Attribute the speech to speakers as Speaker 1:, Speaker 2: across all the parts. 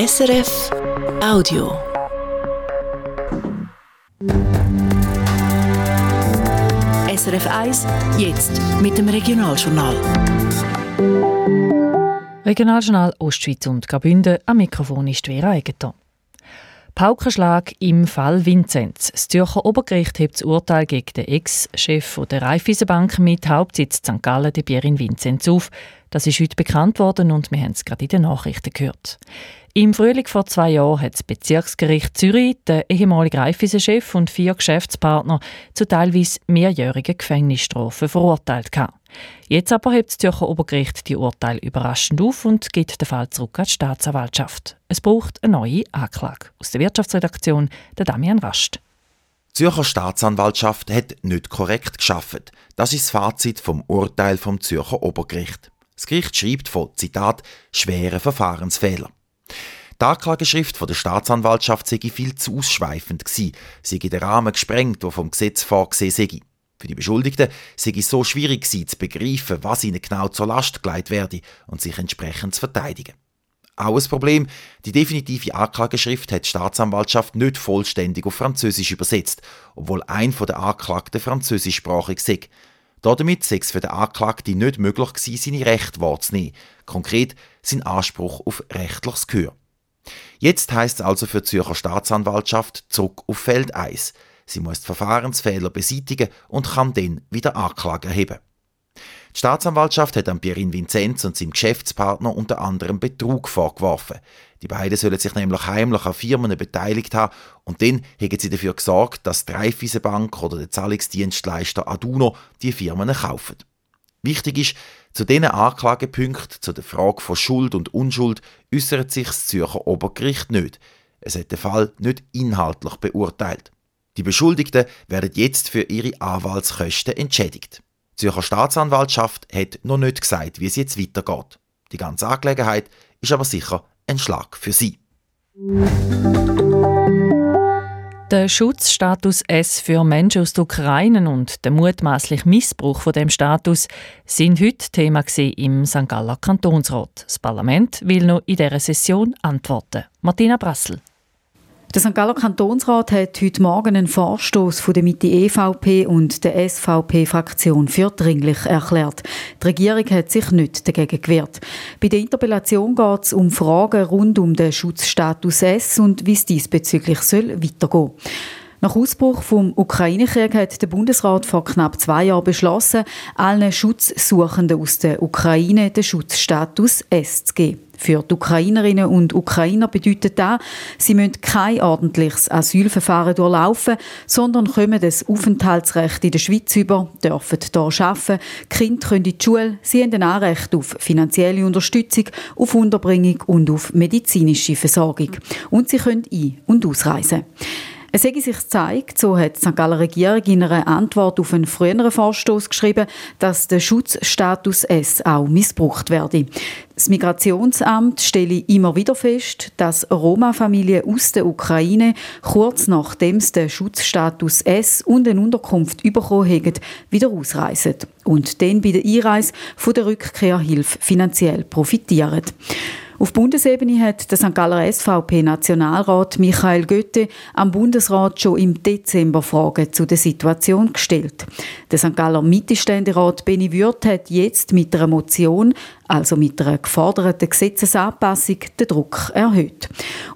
Speaker 1: SRF Audio. SRF 1, jetzt mit dem Regionaljournal.
Speaker 2: Regionaljournal Ostschweiz und Graubünden. Am Mikrofon ist Vera Egeton. Paukenschlag im Fall Vinzenz. Das Zürcher Obergericht hebt das Urteil gegen den Ex-Chef der Raiffeisenbank mit Hauptsitz St. Gallen, Pierin Vinzenz, auf. Das ist heute bekannt worden und wir haben es gerade in den Nachrichten gehört. Im Frühling vor zwei Jahren hat das Bezirksgericht Zürich den ehemaligen Raiffeisen-Chef und vier Geschäftspartner zu teilweise mehrjährigen Gefängnisstrafen verurteilt. Jetzt aber hebt das Zürcher Obergericht die Urteil überraschend auf und gibt den Fall zurück an die Staatsanwaltschaft. Es braucht eine neue Anklage. Aus der Wirtschaftsredaktion der Damian Rast.
Speaker 3: Die Zürcher Staatsanwaltschaft hat nicht korrekt geschafft. Das ist das Fazit vom Urteil vom Zürcher Obergericht. Das Gericht schreibt von Zitat schweren Verfahrensfehler. Die Anklageschrift der Staatsanwaltschaft sei viel zu ausschweifend gewesen, sei den Rahmen gesprengt, der vom Gesetz vorgesehen sei. Für die Beschuldigten sei es so schwierig gewesen, zu begreifen, was ihnen genau zur Last gelegt werde und sich entsprechend zu verteidigen. Auch ein Problem, die definitive Anklageschrift hat die Staatsanwaltschaft nicht vollständig auf Französisch übersetzt, obwohl ein der Anklagten französischsprachig sei. Damit sei es für den Anklagten nicht möglich gewesen, seine Rechte wahrzunehmen, konkret sein Anspruch auf rechtliches Gehör. Jetzt heißt es also für die Zürcher Staatsanwaltschaft zurück auf Feld 1. Sie muss Verfahrensfehler beseitigen und kann dann wieder Anklage erheben. Die Staatsanwaltschaft hat an Pierin Vinzenz und seinem Geschäftspartner unter anderem Betrug vorgeworfen. Die beiden sollen sich nämlich heimlich an Firmen beteiligt haben und dann haben sie dafür gesorgt, dass die Raiffeisenbank oder der Zahlungsdienstleister Aduno die Firmen kaufen. Wichtig ist, zu diesen Anklagepunkten, zu der Frage von Schuld und Unschuld, äußert sich das Zürcher Obergericht nicht. Es hat den Fall nicht inhaltlich beurteilt. Die Beschuldigten werden jetzt für ihre Anwaltskosten entschädigt. Die Zürcher Staatsanwaltschaft hat noch nicht gesagt, wie es jetzt weitergeht. Die ganze Angelegenheit ist aber sicher ein Schlag für sie.
Speaker 2: Der Schutzstatus S für Menschen aus der Ukraine und der mutmaßliche Missbrauch von dem Status sind heute Thema im St. Galler Kantonsrat. Das Parlament will noch in dieser Session antworten. Martina Brassel.
Speaker 4: Der St. Galler Kantonsrat hat heute Morgen einen Vorstoß von der Mitte EVP und der SVP-Fraktion für dringlich erklärt. Die Regierung hat sich nicht dagegen gewehrt. Bei der Interpellation geht es um Fragen rund um den Schutzstatus S und wie es diesbezüglich soll weitergehen soll. nach Ausbruch vom Ukraine-Krieg hat der Bundesrat vor knapp zwei Jahren beschlossen, allen Schutzsuchenden aus der Ukraine den Schutzstatus S zu geben. Für die Ukrainerinnen und Ukrainer bedeutet das, sie müssen kein ordentliches Asylverfahren durchlaufen, sondern kommen das Aufenthaltsrecht in der Schweiz über, dürfen hier arbeiten, die Kinder können in die Schule, sie haben ein Anrecht auf finanzielle Unterstützung, auf Unterbringung und auf medizinische Versorgung. Und sie können ein- und ausreisen. Es hätte sich gezeigt, so hat die St. Galler Regierung in einer Antwort auf einen früheren Vorstoß geschrieben, dass der Schutzstatus S auch missbraucht werde. Das Migrationsamt stelle immer wieder fest, dass Roma-Familien aus der Ukraine kurz nachdem sie den Schutzstatus S und eine Unterkunft bekommen haben, wieder ausreisen und dann bei der Einreise von der Rückkehrhilfe finanziell profitieren. Auf Bundesebene hat der St. Galler SVP-Nationalrat Michael Götte am Bundesrat schon im Dezember Fragen zu der Situation gestellt. Der St. Galler Mittelständerat Benny Würth hat jetzt mit einer Motion, also mit einer geforderten Gesetzesanpassung, den Druck erhöht.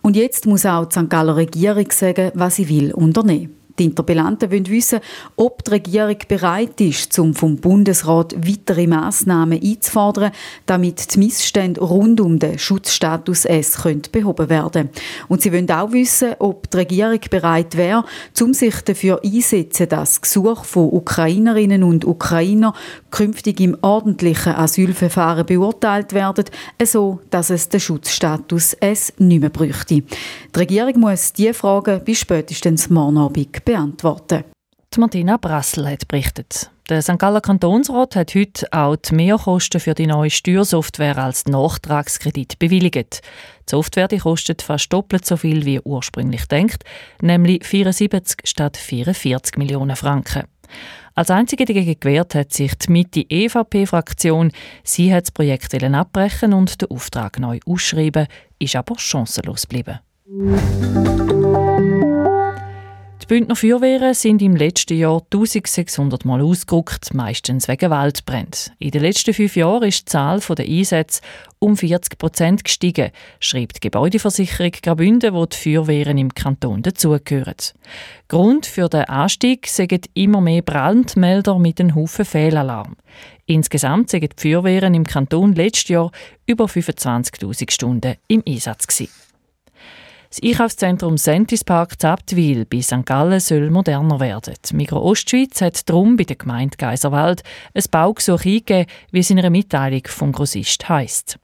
Speaker 4: Und jetzt muss auch die St. Galler Regierung sagen, was sie will unternehmen. Die Interpellanten wollen wissen, ob die Regierung bereit ist, um vom Bundesrat weitere Massnahmen einzufordern, damit die Missstände rund um den Schutzstatus S behoben werden Und sie wollen auch wissen, ob die Regierung bereit wäre, um sich dafür einzusetzen, dass Gesuche von Ukrainerinnen und Ukrainer künftig im ordentlichen Asylverfahren beurteilt werden, so dass es den Schutzstatus S nicht mehr bräuchte. Die Regierung muss diese Fragen bis spätestens morgen Abend beantworten.
Speaker 2: Die Martina Brassel hat berichtet. Der St. Galler Kantonsrat hat heute auch die Mehrkosten für die neue Steuersoftware als Nachtragskredit bewilligt. Die Software die kostet fast doppelt so viel wie ursprünglich denkt, nämlich 74 statt 44 Millionen Franken. Als einzige dagegen gewehrt hat sich die Mitte-EVP-Fraktion. Sie hat das Projekt abbrechen und den Auftrag neu ausschreiben, ist aber chancenlos geblieben. Bündner Feuerwehren sind im letzten Jahr 1600 Mal ausgerückt, meistens wegen Waldbränden. In den letzten fünf Jahren ist die Zahl der Einsätze um 40 Prozent gestiegen, schreibt die Gebäudeversicherung Graubünden, wo die Feuerwehren im Kanton dazugehören. Grund für den Anstieg sind immer mehr Brandmelder mit einem Haufen Fehlalarm. Insgesamt sind die Feuerwehren im Kanton letztes Jahr über 25.000 Stunden im Einsatz gewesen. Das Einkaufszentrum Sentis Park Zabtwil bei St. Gallen soll moderner werden. Migro Ostschweiz hat darum bei der Gemeinde Geiserwald ein Baugesuch eingegeben, wie es in einer Mitteilung vom Grossist heisst.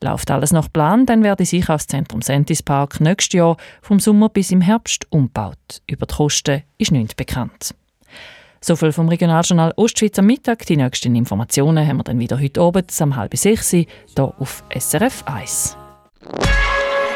Speaker 2: Läuft alles nach Plan, dann wird das Einkaufszentrum Sentis Park nächstes Jahr vom Sommer bis im Herbst umgebaut. Über die Kosten ist nichts bekannt. So viel vom Regionaljournal Ostschweiz am Mittag. Die nächsten Informationen haben wir dann wieder heute Abend um halb sechs hier auf SRF 1.